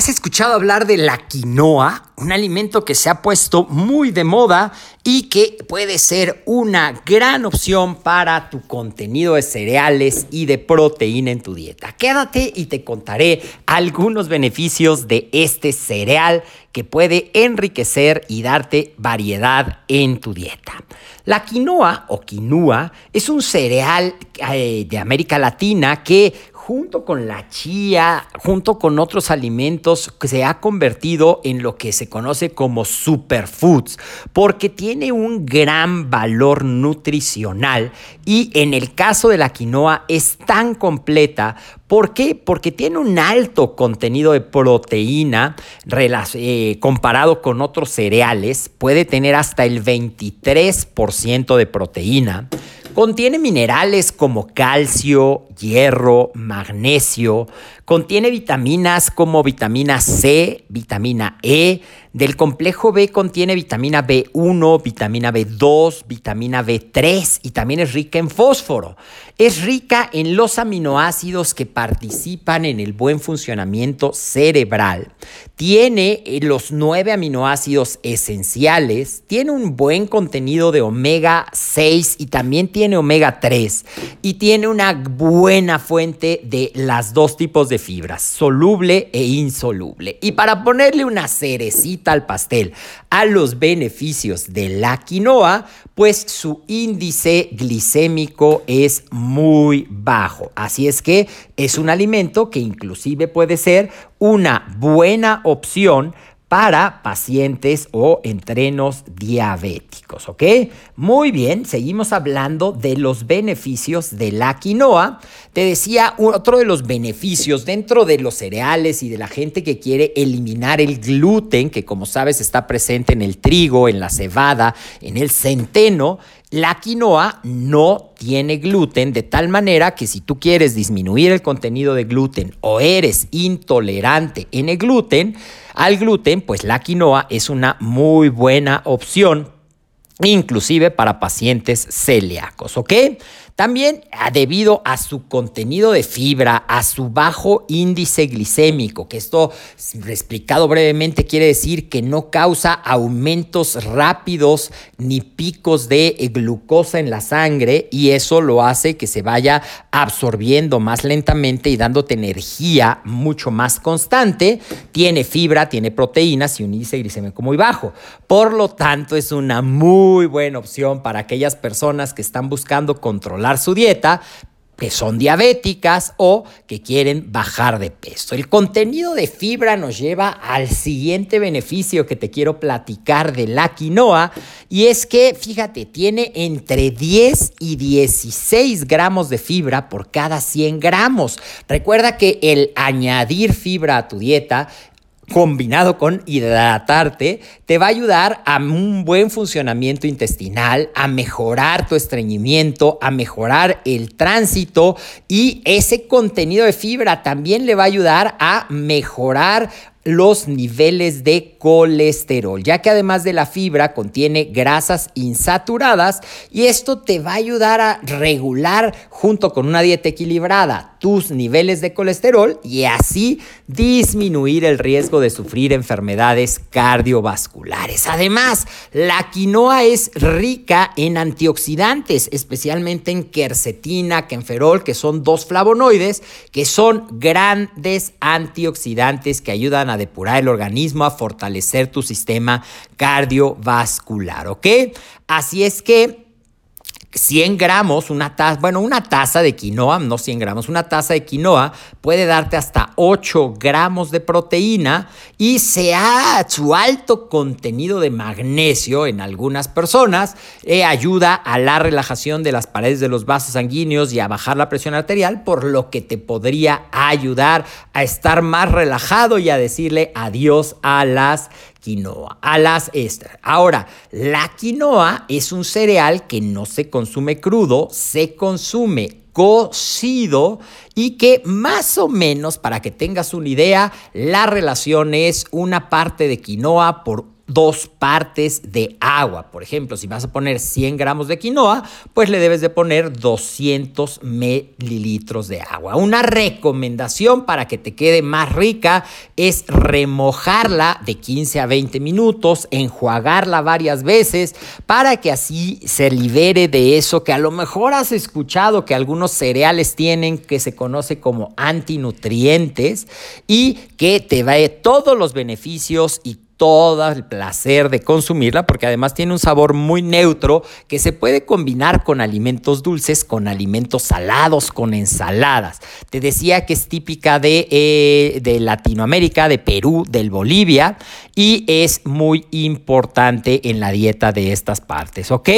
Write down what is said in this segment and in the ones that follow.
¿Has escuchado hablar de la quinoa? Un alimento que se ha puesto muy de moda y que puede ser una gran opción para tu contenido de cereales y de proteína en tu dieta. Quédate y te contaré algunos beneficios de este cereal que puede enriquecer y darte variedad en tu dieta. La quinoa o quinua es un cereal eh, de América Latina que junto con la chía, junto con otros alimentos, se ha convertido en lo que se conoce como superfoods, porque tiene un gran valor nutricional y en el caso de la quinoa es tan completa. ¿Por qué? Porque tiene un alto contenido de proteína eh, comparado con otros cereales, puede tener hasta el 23% de proteína. Contiene minerales como calcio, hierro, magnesio, contiene vitaminas como vitamina C, vitamina E, del complejo B contiene vitamina B1, vitamina B2, vitamina B3 y también es rica en fósforo. Es rica en los aminoácidos que participan en el buen funcionamiento cerebral. Tiene eh, los nueve aminoácidos esenciales, tiene un buen contenido de omega 6 y también tiene omega 3 y tiene una buena fuente de las dos tipos de fibras, soluble e insoluble. Y para ponerle una cerecita al pastel a los beneficios de la quinoa, pues su índice glicémico es muy bajo. Así es que es un alimento que inclusive puede ser una buena opción para pacientes o entrenos diabéticos, ¿ok? Muy bien, seguimos hablando de los beneficios de la quinoa. Te decía, otro de los beneficios dentro de los cereales y de la gente que quiere eliminar el gluten, que como sabes está presente en el trigo, en la cebada, en el centeno, la quinoa no tiene gluten de tal manera que si tú quieres disminuir el contenido de gluten o eres intolerante en el gluten, al gluten, pues la quinoa es una muy buena opción inclusive para pacientes celíacos, ¿ok? También ah, debido a su contenido de fibra, a su bajo índice glicémico, que esto explicado brevemente quiere decir que no causa aumentos rápidos ni picos de eh, glucosa en la sangre y eso lo hace que se vaya absorbiendo más lentamente y dándote energía mucho más constante. Tiene fibra, tiene proteínas y un índice glicémico muy bajo. Por lo tanto, es una muy buena opción para aquellas personas que están buscando controlar su dieta, que son diabéticas o que quieren bajar de peso. El contenido de fibra nos lleva al siguiente beneficio que te quiero platicar de la quinoa y es que, fíjate, tiene entre 10 y 16 gramos de fibra por cada 100 gramos. Recuerda que el añadir fibra a tu dieta combinado con hidratarte, te va a ayudar a un buen funcionamiento intestinal, a mejorar tu estreñimiento, a mejorar el tránsito y ese contenido de fibra también le va a ayudar a mejorar los niveles de colesterol, ya que además de la fibra contiene grasas insaturadas y esto te va a ayudar a regular junto con una dieta equilibrada tus niveles de colesterol y así disminuir el riesgo de sufrir enfermedades cardiovasculares. Además, la quinoa es rica en antioxidantes, especialmente en quercetina, kenferol, que son dos flavonoides que son grandes antioxidantes que ayudan a depurar el organismo, a fortalecer tu sistema cardiovascular, ¿ok? Así es que 100 gramos, una taza, bueno, una taza de quinoa, no 100 gramos, una taza de quinoa puede darte hasta 8 gramos de proteína y sea su alto contenido de magnesio en algunas personas eh, ayuda a la relajación de las paredes de los vasos sanguíneos y a bajar la presión arterial, por lo que te podría ayudar a estar más relajado y a decirle adiós a las quinoa, a las. Ahora, la quinoa es un cereal que no se consume crudo, se consume cocido y que más o menos, para que tengas una idea, la relación es una parte de quinoa por dos partes de agua. Por ejemplo, si vas a poner 100 gramos de quinoa, pues le debes de poner 200 mililitros de agua. Una recomendación para que te quede más rica es remojarla de 15 a 20 minutos, enjuagarla varias veces para que así se libere de eso que a lo mejor has escuchado que algunos cereales tienen que se conoce como antinutrientes y que te va todos los beneficios y todo el placer de consumirla porque además tiene un sabor muy neutro que se puede combinar con alimentos dulces, con alimentos salados, con ensaladas. Te decía que es típica de, eh, de Latinoamérica, de Perú, del Bolivia y es muy importante en la dieta de estas partes, ¿ok?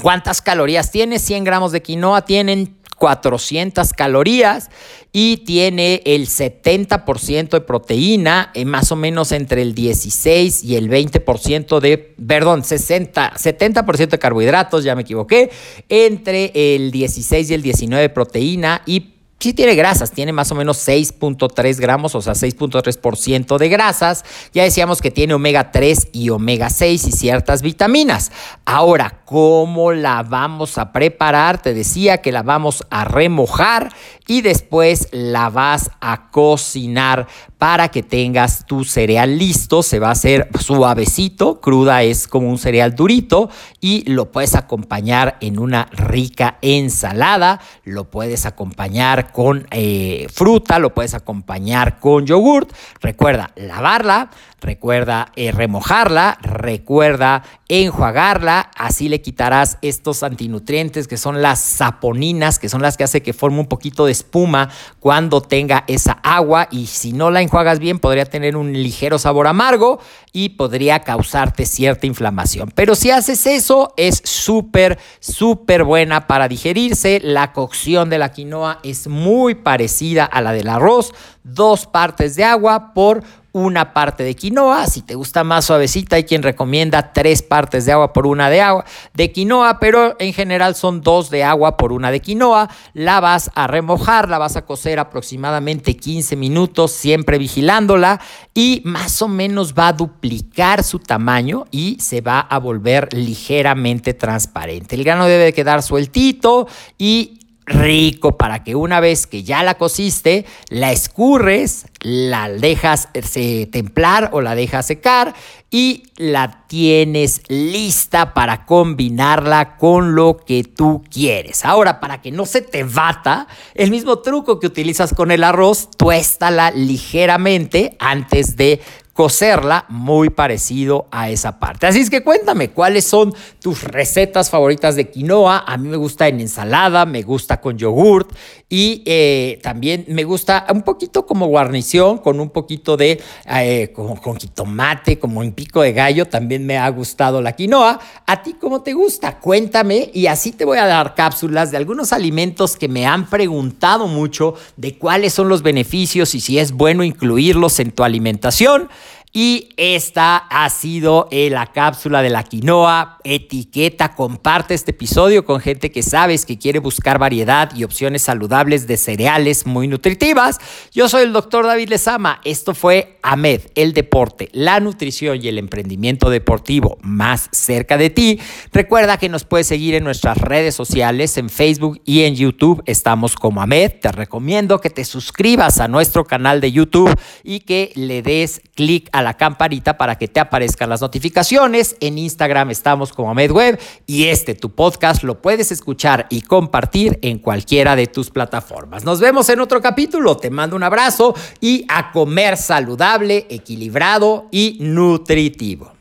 ¿Cuántas calorías tiene? 100 gramos de quinoa tienen 400 calorías y tiene el 70% de proteína, eh, más o menos entre el 16 y el 20% de, perdón, 60, 70% de carbohidratos, ya me equivoqué, entre el 16 y el 19 de proteína y sí tiene grasas, tiene más o menos 6.3 gramos, o sea, 6.3% de grasas. Ya decíamos que tiene omega 3 y omega 6 y ciertas vitaminas. Ahora, ¿cómo la vamos a preparar? Te decía que la vamos a remojar y después la vas a cocinar para que tengas tu cereal listo. Se va a hacer suavecito, cruda es como un cereal durito y lo puedes acompañar en una rica ensalada, lo puedes acompañar con eh, fruta, lo puedes acompañar con yogurt. Recuerda lavarla, recuerda eh, remojarla, recuerda enjuagarla, así le quitarás estos antinutrientes que son las saponinas, que son las que hace que forme un poquito de espuma cuando tenga esa agua y si no la enjuagas bien podría tener un ligero sabor amargo y podría causarte cierta inflamación. Pero si haces eso es súper, súper buena para digerirse. La cocción de la quinoa es muy parecida a la del arroz, dos partes de agua por una parte de quinoa. Si te gusta más suavecita, hay quien recomienda tres partes de agua por una de agua de quinoa, pero en general son dos de agua por una de quinoa. La vas a remojar, la vas a cocer aproximadamente 15 minutos, siempre vigilándola y más o menos va a duplicar su tamaño y se va a volver ligeramente transparente. El grano debe quedar sueltito y rico para que una vez que ya la cociste, la escurres, la dejas eh, templar o la dejas secar y la tienes lista para combinarla con lo que tú quieres. Ahora, para que no se te bata, el mismo truco que utilizas con el arroz, tuéstala ligeramente antes de cocerla muy parecido a esa parte. Así es que cuéntame, ¿cuáles son tus recetas favoritas de quinoa? A mí me gusta en ensalada, me gusta con yogurt y eh, también me gusta un poquito como guarnición, con un poquito de, eh, como, con tomate, como en pico de gallo, también me ha gustado la quinoa. ¿A ti cómo te gusta? Cuéntame y así te voy a dar cápsulas de algunos alimentos que me han preguntado mucho de cuáles son los beneficios y si es bueno incluirlos en tu alimentación. Y esta ha sido eh, la cápsula de la quinoa. Etiqueta, comparte este episodio con gente que sabes que quiere buscar variedad y opciones saludables de cereales muy nutritivas. Yo soy el doctor David Lezama. Esto fue AMED, el deporte, la nutrición y el emprendimiento deportivo más cerca de ti. Recuerda que nos puedes seguir en nuestras redes sociales, en Facebook y en YouTube. Estamos como AMED. Te recomiendo que te suscribas a nuestro canal de YouTube y que le des clic a la campanita para que te aparezcan las notificaciones. En Instagram estamos como MedWeb y este tu podcast lo puedes escuchar y compartir en cualquiera de tus plataformas. Nos vemos en otro capítulo. Te mando un abrazo y a comer saludable, equilibrado y nutritivo.